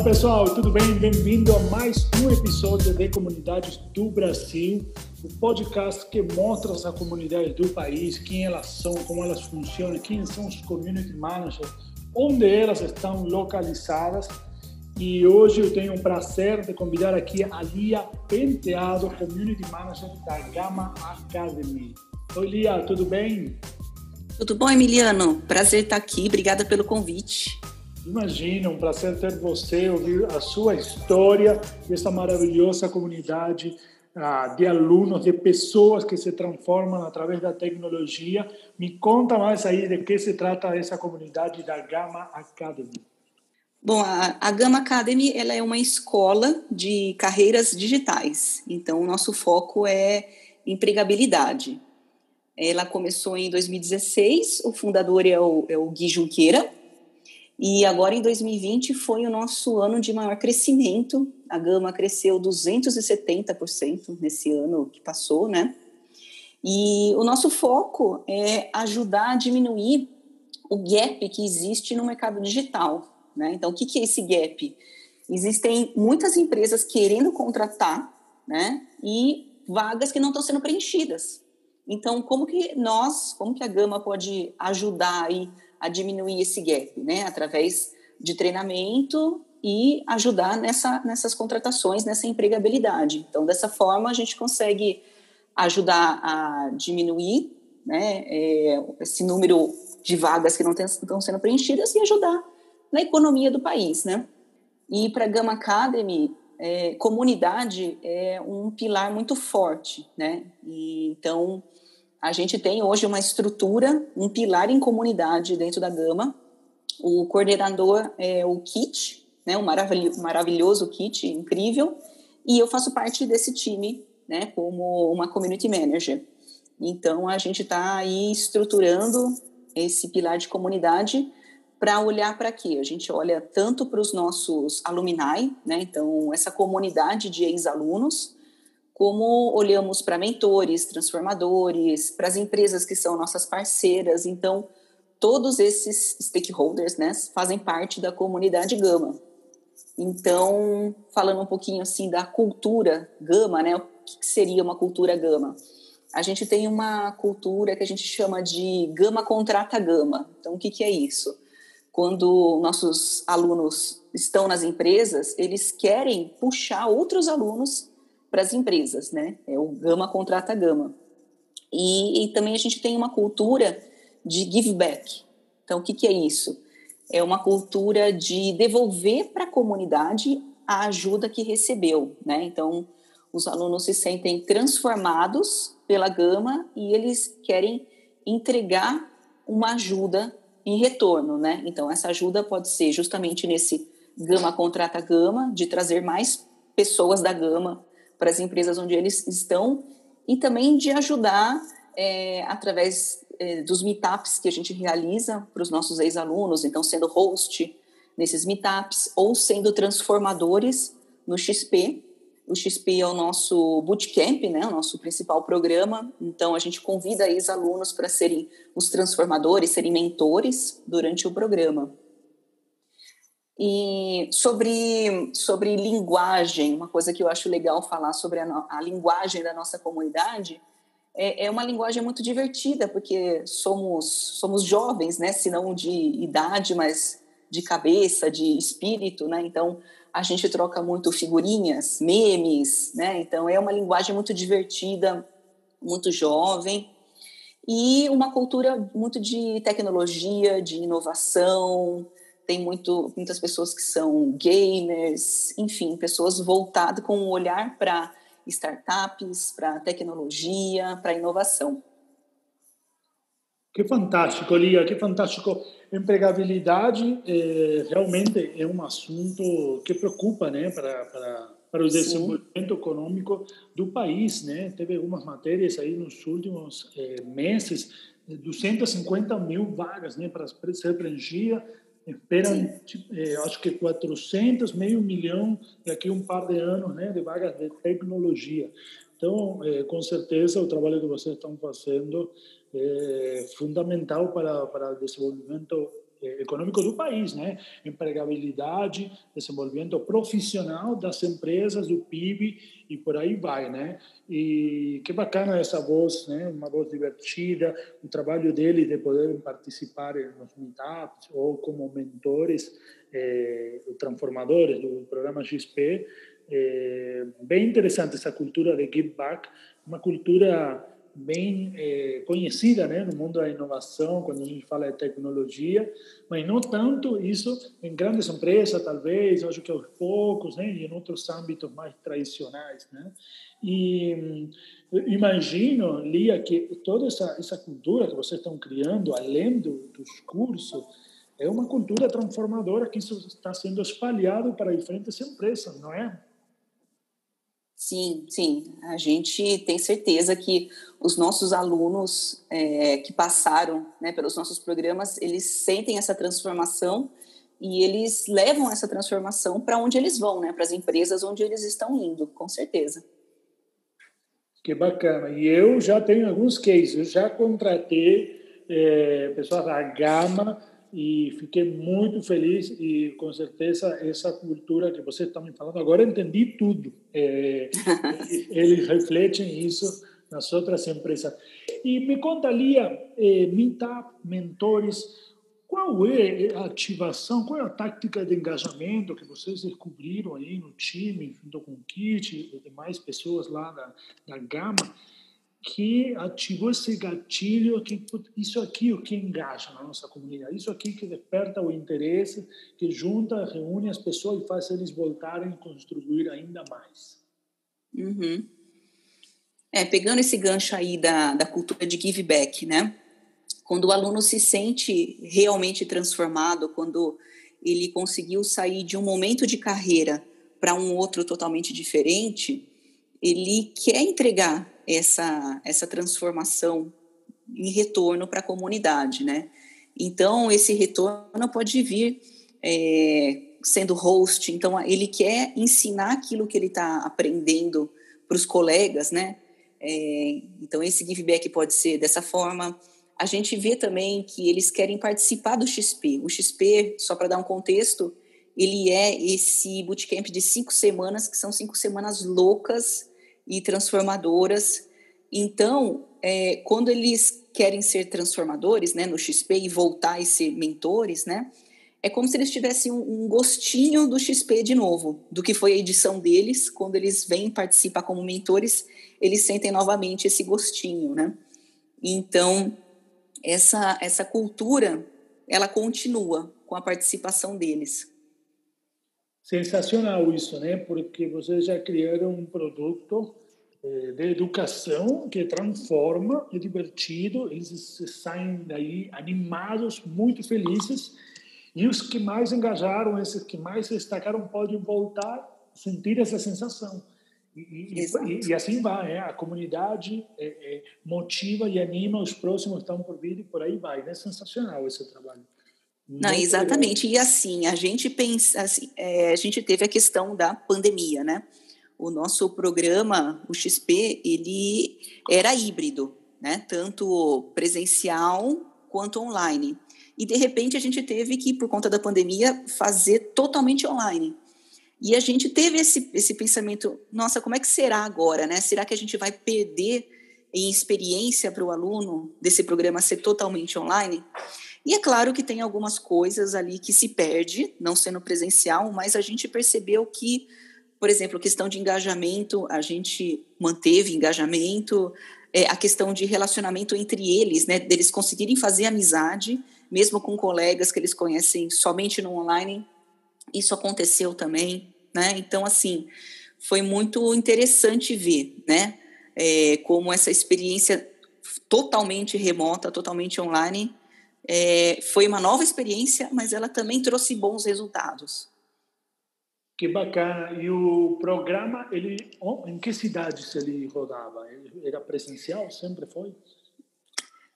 Olá pessoal, tudo bem? Bem-vindo a mais um episódio de Comunidades do Brasil, o podcast que mostra as comunidades do país, quem elas são, como elas funcionam, quem são os community managers, onde elas estão localizadas. E hoje eu tenho o prazer de convidar aqui a Lia Penteado, Community Manager da Gama Academy. Oi Lia, tudo bem? Tudo bom, Emiliano? Prazer estar aqui, obrigada pelo convite. Imagina, um prazer ter você, ouvir a sua história essa maravilhosa comunidade ah, de alunos, de pessoas que se transformam através da tecnologia. Me conta mais aí de que se trata essa comunidade da Gama Academy. Bom, a, a Gama Academy ela é uma escola de carreiras digitais. Então, o nosso foco é empregabilidade. Ela começou em 2016, o fundador é o, é o Gui Junqueira, e agora em 2020 foi o nosso ano de maior crescimento. A Gama cresceu 270% nesse ano que passou, né? E o nosso foco é ajudar a diminuir o gap que existe no mercado digital, né? Então, o que, é esse gap? Existem muitas empresas querendo contratar, né? E vagas que não estão sendo preenchidas. Então, como que nós, como que a Gama pode ajudar aí a diminuir esse gap, né? Através de treinamento e ajudar nessa, nessas contratações, nessa empregabilidade. Então, dessa forma, a gente consegue ajudar a diminuir né, é, esse número de vagas que não estão sendo preenchidas e ajudar na economia do país, né? E para a Gama Academy, é, comunidade é um pilar muito forte, né? E, então, a gente tem hoje uma estrutura, um pilar em comunidade dentro da Gama. O coordenador é o Kit, né, um maravilhoso Kit, incrível, e eu faço parte desse time, né, como uma community manager. Então a gente está aí estruturando esse pilar de comunidade para olhar para quê? A gente olha tanto para os nossos alumni, né? Então essa comunidade de ex-alunos, como olhamos para mentores, transformadores, para as empresas que são nossas parceiras. Então, todos esses stakeholders né, fazem parte da comunidade Gama. Então, falando um pouquinho assim da cultura Gama, né, o que seria uma cultura Gama? A gente tem uma cultura que a gente chama de Gama contrata Gama. Então, o que, que é isso? Quando nossos alunos estão nas empresas, eles querem puxar outros alunos para as empresas, né? É o Gama contrata Gama. E, e, também a gente tem uma cultura de give back. Então, o que, que é isso? É uma cultura de devolver para a comunidade a ajuda que recebeu, né? Então, os alunos se sentem transformados pela Gama e eles querem entregar uma ajuda em retorno, né? Então, essa ajuda pode ser justamente nesse Gama contrata Gama, de trazer mais pessoas da Gama para as empresas onde eles estão e também de ajudar é, através é, dos meetups que a gente realiza para os nossos ex-alunos, então sendo host nesses meetups ou sendo transformadores no XP. O XP é o nosso bootcamp, né, o nosso principal programa. Então a gente convida ex-alunos para serem os transformadores, serem mentores durante o programa. E sobre, sobre linguagem, uma coisa que eu acho legal falar sobre a, a linguagem da nossa comunidade, é, é, uma linguagem muito divertida, porque somos, somos jovens, né? se não de idade, mas de cabeça, de espírito, né? Então, a gente troca muito figurinhas, memes, né? Então, é uma linguagem muito divertida, muito jovem, e uma cultura muito de tecnologia, de inovação, tem muito, muitas pessoas que são gamers, enfim, pessoas voltadas com um olhar para startups, para tecnologia, para inovação. Que fantástico, Lia, que fantástico. Empregabilidade é, realmente é um assunto que preocupa né, para, para, para o desenvolvimento Sim. econômico do país. Né? Teve algumas matérias aí nos últimos é, meses, 250 mil vagas né, para ser preenchidas Esperam, tipo, é, acho que 400, meio milhão daqui a um par de anos, né, de vagas de tecnologia. Então, é, com certeza, o trabalho que vocês estão fazendo é fundamental para, para o desenvolvimento eh, econômico do país, né? Empregabilidade, desenvolvimento profissional das empresas, do PIB e por aí vai, né? E que bacana essa voz, né? Uma voz divertida, o trabalho deles de poder participar nos meetups ou como mentores, eh, transformadores do programa XP. Eh, bem interessante essa cultura de give back, uma cultura bem é, conhecida né, no mundo da inovação, quando a gente fala de tecnologia, mas não tanto isso em grandes empresas, talvez, acho que aos poucos, né, e em outros âmbitos mais tradicionais. Né? E imagino, Lia, que toda essa, essa cultura que vocês estão criando, além do, dos cursos, é uma cultura transformadora que isso está sendo espalhado para diferentes empresas, não é? Sim, sim. A gente tem certeza que os nossos alunos é, que passaram né, pelos nossos programas, eles sentem essa transformação e eles levam essa transformação para onde eles vão, né, para as empresas onde eles estão indo, com certeza. Que bacana. E eu já tenho alguns cases. Eu já contratei é, pessoas da Gama e fiquei muito feliz e com certeza essa cultura que você está me falando agora entendi tudo. É, eles refletem isso nas outras empresas. E me conta Lia é, mentores qual é a ativação qual é a tática de engajamento que vocês descobriram aí no time junto com o Kit e demais pessoas lá da, da Gama que ativou esse gatilho, que isso aqui é o que engaja na nossa comunidade, isso aqui que desperta o interesse, que junta, reúne as pessoas e faz eles voltarem a construir ainda mais. Uhum. É, pegando esse gancho aí da, da cultura de give back, né? Quando o aluno se sente realmente transformado, quando ele conseguiu sair de um momento de carreira para um outro totalmente diferente, ele quer entregar essa, essa transformação em retorno para a comunidade, né? Então, esse retorno pode vir é, sendo host, então ele quer ensinar aquilo que ele está aprendendo para os colegas, né? É, então, esse give back pode ser dessa forma. A gente vê também que eles querem participar do XP. O XP, só para dar um contexto, ele é esse bootcamp de cinco semanas, que são cinco semanas loucas e transformadoras. Então, é, quando eles querem ser transformadores né, no XP e voltar a ser mentores, né, é como se eles tivessem um, um gostinho do XP de novo, do que foi a edição deles. Quando eles vêm participar como mentores, eles sentem novamente esse gostinho. Né? Então, essa, essa cultura, ela continua com a participação deles. Sensacional isso, né? Porque vocês já criaram um produto eh, de educação que transforma, é divertido, eles saem daí animados, muito felizes, e os que mais engajaram, esses que mais se destacaram, podem voltar a sentir essa sensação. E, e, e, assim vai, é, a comunidade é, é, motiva e anima os próximos estão por vir e por aí vai. É sensacional esse trabalho. Não, exatamente. E assim, a gente pensa, assim, é, a gente teve a questão da pandemia, né? o nosso programa, o XP, ele era híbrido, né? Tanto presencial quanto online. E de repente a gente teve que, por conta da pandemia, fazer totalmente online. E a gente teve esse, esse pensamento: nossa, como é que será agora, né? Será que a gente vai perder em experiência para o aluno desse programa ser totalmente online? E é claro que tem algumas coisas ali que se perde, não sendo presencial, mas a gente percebeu que por exemplo, questão de engajamento, a gente manteve engajamento, é, a questão de relacionamento entre eles, né, deles conseguirem fazer amizade, mesmo com colegas que eles conhecem somente no online, isso aconteceu também, né? Então, assim, foi muito interessante ver, né, é, como essa experiência totalmente remota, totalmente online, é, foi uma nova experiência, mas ela também trouxe bons resultados. Que bacana. E o programa, ele, em que cidades ele rodava? Era presencial? Sempre foi?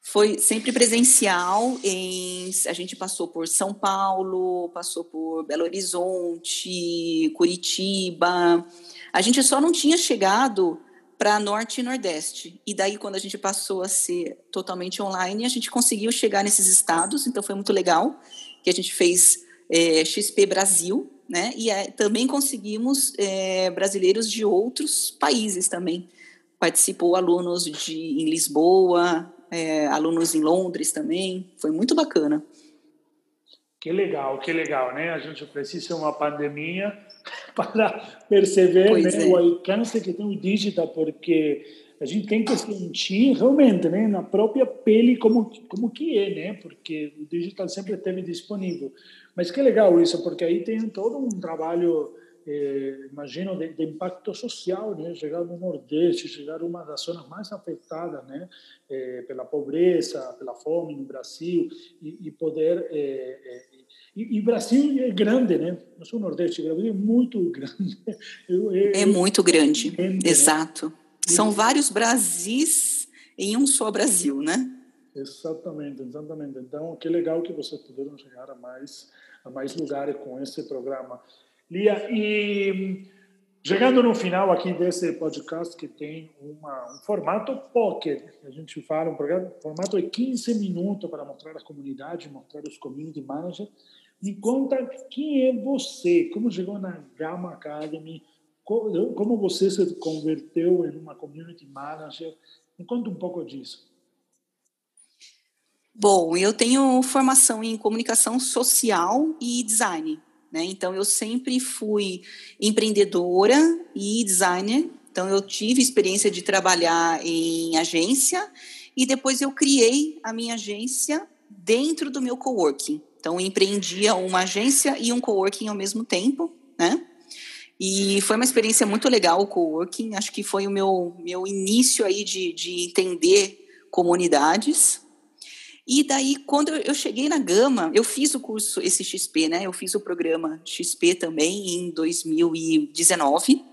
Foi sempre presencial. Em, a gente passou por São Paulo, passou por Belo Horizonte, Curitiba. A gente só não tinha chegado para Norte e Nordeste. E daí, quando a gente passou a ser totalmente online, a gente conseguiu chegar nesses estados, então foi muito legal. que a gente fez é, XP Brasil, né? E é, também conseguimos é, brasileiros de outros países também. Participou alunos de em Lisboa, é, alunos em Londres também. Foi muito bacana. Que legal, que legal, né? A gente precisa de uma pandemia para perceber né, o alcance que tem o digital, porque a gente tem que sentir realmente, né, na própria pele como como que é, né? Porque o digital sempre esteve disponível. Mas que legal isso, porque aí tem todo um trabalho, eh, imagino, de, de, impacto social, né? Chegar no Nordeste, chegar a uma das zonas mais afetadas, né? Eh, pela pobreza, pela fome no Brasil, e, e poder... Eh, e, e, Brasil é grande, né? Não sou Nordeste, o Brasil é muito grande. Eu, eu, é muito grande, grande né? exato. Né? São vários Brasis em um só Brasil, né? Exatamente, exatamente. Então, que legal que vocês puderam chegar a mais a mais lugares com esse programa. Lia, e chegando no final aqui desse podcast que tem uma, um formato pocket, a gente fala, um programa, formato de 15 minutos para mostrar a comunidade, mostrar os community managers. Me conta quem é você, como chegou na Gama Academy, como você se converteu em uma community manager. Me conta um pouco disso. Bom, eu tenho formação em comunicação social e design, né? Então eu sempre fui empreendedora e designer. Então eu tive experiência de trabalhar em agência e depois eu criei a minha agência dentro do meu coworking. Então empreendia uma agência e um coworking ao mesmo tempo, né? E foi uma experiência muito legal o coworking. Acho que foi o meu meu início aí de, de entender comunidades e daí, quando eu cheguei na Gama, eu fiz o curso, esse XP, né? Eu fiz o programa XP também em 2019.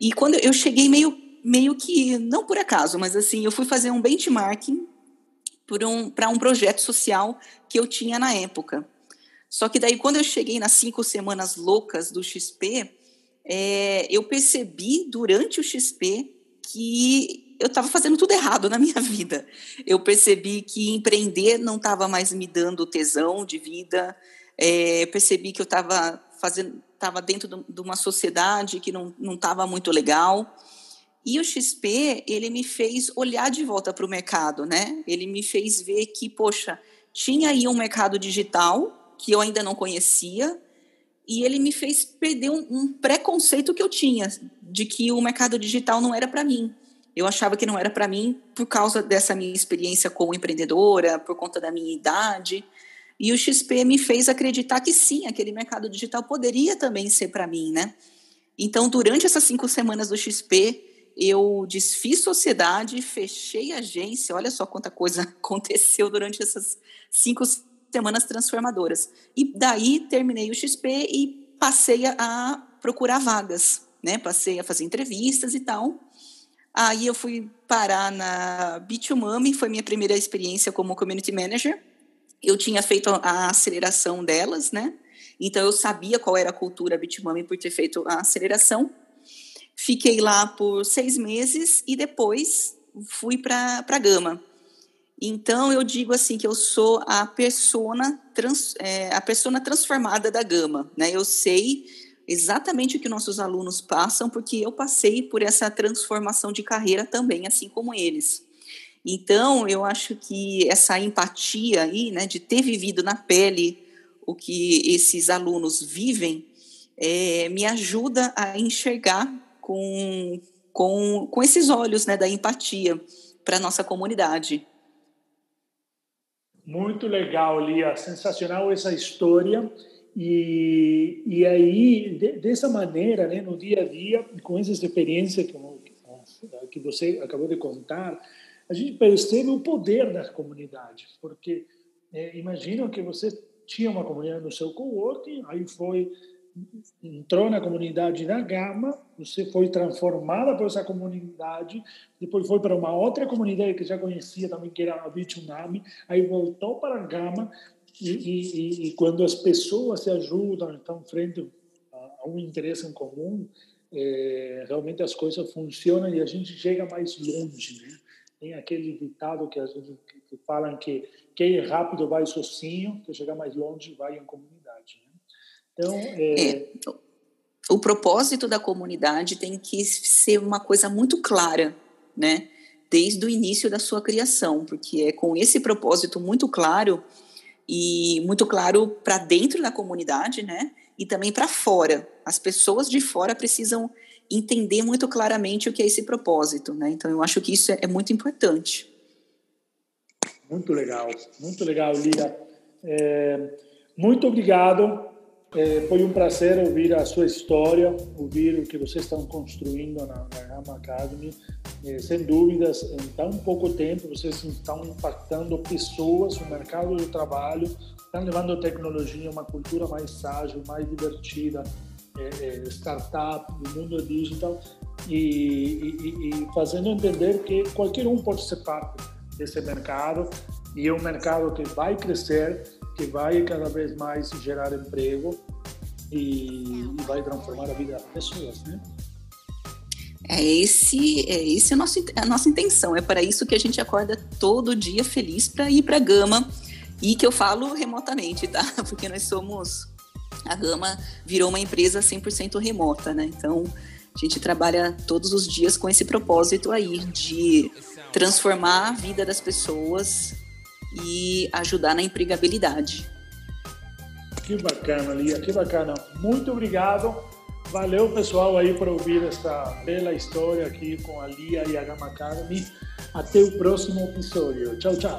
E quando eu cheguei meio, meio que, não por acaso, mas assim, eu fui fazer um benchmarking para um, um projeto social que eu tinha na época. Só que daí, quando eu cheguei nas cinco semanas loucas do XP, é, eu percebi durante o XP que eu estava fazendo tudo errado na minha vida. Eu percebi que empreender não estava mais me dando tesão de vida. É, percebi que eu estava fazendo, estava dentro de uma sociedade que não estava muito legal. E o XP ele me fez olhar de volta para o mercado, né? Ele me fez ver que poxa tinha aí um mercado digital que eu ainda não conhecia e ele me fez perder um, um preconceito que eu tinha de que o mercado digital não era para mim eu achava que não era para mim por causa dessa minha experiência como empreendedora, por conta da minha idade. E o XP me fez acreditar que sim, aquele mercado digital poderia também ser para mim, né? Então, durante essas cinco semanas do XP, eu desfiz sociedade, fechei agência. Olha só quanta coisa aconteceu durante essas cinco semanas transformadoras. E daí terminei o XP e passei a procurar vagas, né? Passei a fazer entrevistas e tal. Aí eu fui parar na Bitumami, foi minha primeira experiência como community manager. Eu tinha feito a aceleração delas, né? Então eu sabia qual era a cultura Bitumami por ter feito a aceleração. Fiquei lá por seis meses e depois fui para a Gama. Então eu digo assim que eu sou a persona trans, é, a persona transformada da Gama, né? Eu sei exatamente o que nossos alunos passam, porque eu passei por essa transformação de carreira também, assim como eles. Então, eu acho que essa empatia aí, né, de ter vivido na pele o que esses alunos vivem, é, me ajuda a enxergar com, com, com esses olhos né, da empatia para a nossa comunidade. Muito legal, Lia. Sensacional essa história. E, e aí, de, dessa maneira, né, no dia a dia, com essa experiência que, que você acabou de contar, a gente percebe o poder das comunidades, porque é, imagina que você tinha uma comunidade no seu coworking, aí foi entrou na comunidade da Gama, você foi transformada por essa comunidade, depois foi para uma outra comunidade que já conhecia também, que era a Bichunami, aí voltou para a Gama, e, e, e, quando as pessoas se ajudam, estão frente a, um interesse em comum, é, realmente as coisas funcionam e a gente chega mais longe, né? tem aquele ditado que a gente que falam que quem é rápido vai sozinho, que chegar mais longe vai em comunidade. Então, é... É, o propósito da comunidade tem que ser uma coisa muito clara, né? Desde o início da sua criação, porque é com esse propósito muito claro e muito claro para dentro da comunidade, né? E também para fora. As pessoas de fora precisam entender muito claramente o que é esse propósito, né? Então eu acho que isso é, muito importante. Muito legal, muito legal, Lia. É, muito obrigado. É, foi um prazer ouvir a sua história, ouvir o que vocês estão construindo na, na Gama Academy. É, sem dúvidas, em tão pouco tempo, vocês estão impactando pessoas, o mercado do trabalho, estão levando a tecnologia, uma cultura mais ágil, mais divertida, é, startup, do mundo digital, e, e, e fazendo entender que qualquer um pode ser parte desse mercado e é um mercado que vai crescer, que vai cada vez mais gerar emprego e, e vai transformar a vida das pessoas, né? É esse, é esse a nossa, a nossa intenção. É para isso que a gente acorda todo dia feliz para ir para a Gama e que eu falo remotamente, tá? Porque nós somos a Gama virou uma empresa 100% remota, né? Então a gente trabalha todos os dias com esse propósito aí de transformar a vida das pessoas e ajudar na empregabilidade. Que bacana, Lia, que bacana. Muito obrigado. Valeu, pessoal, aí por ouvir essa bela história aqui com a Lia e a Gama Academy. Até o próximo episódio. Tchau, tchau.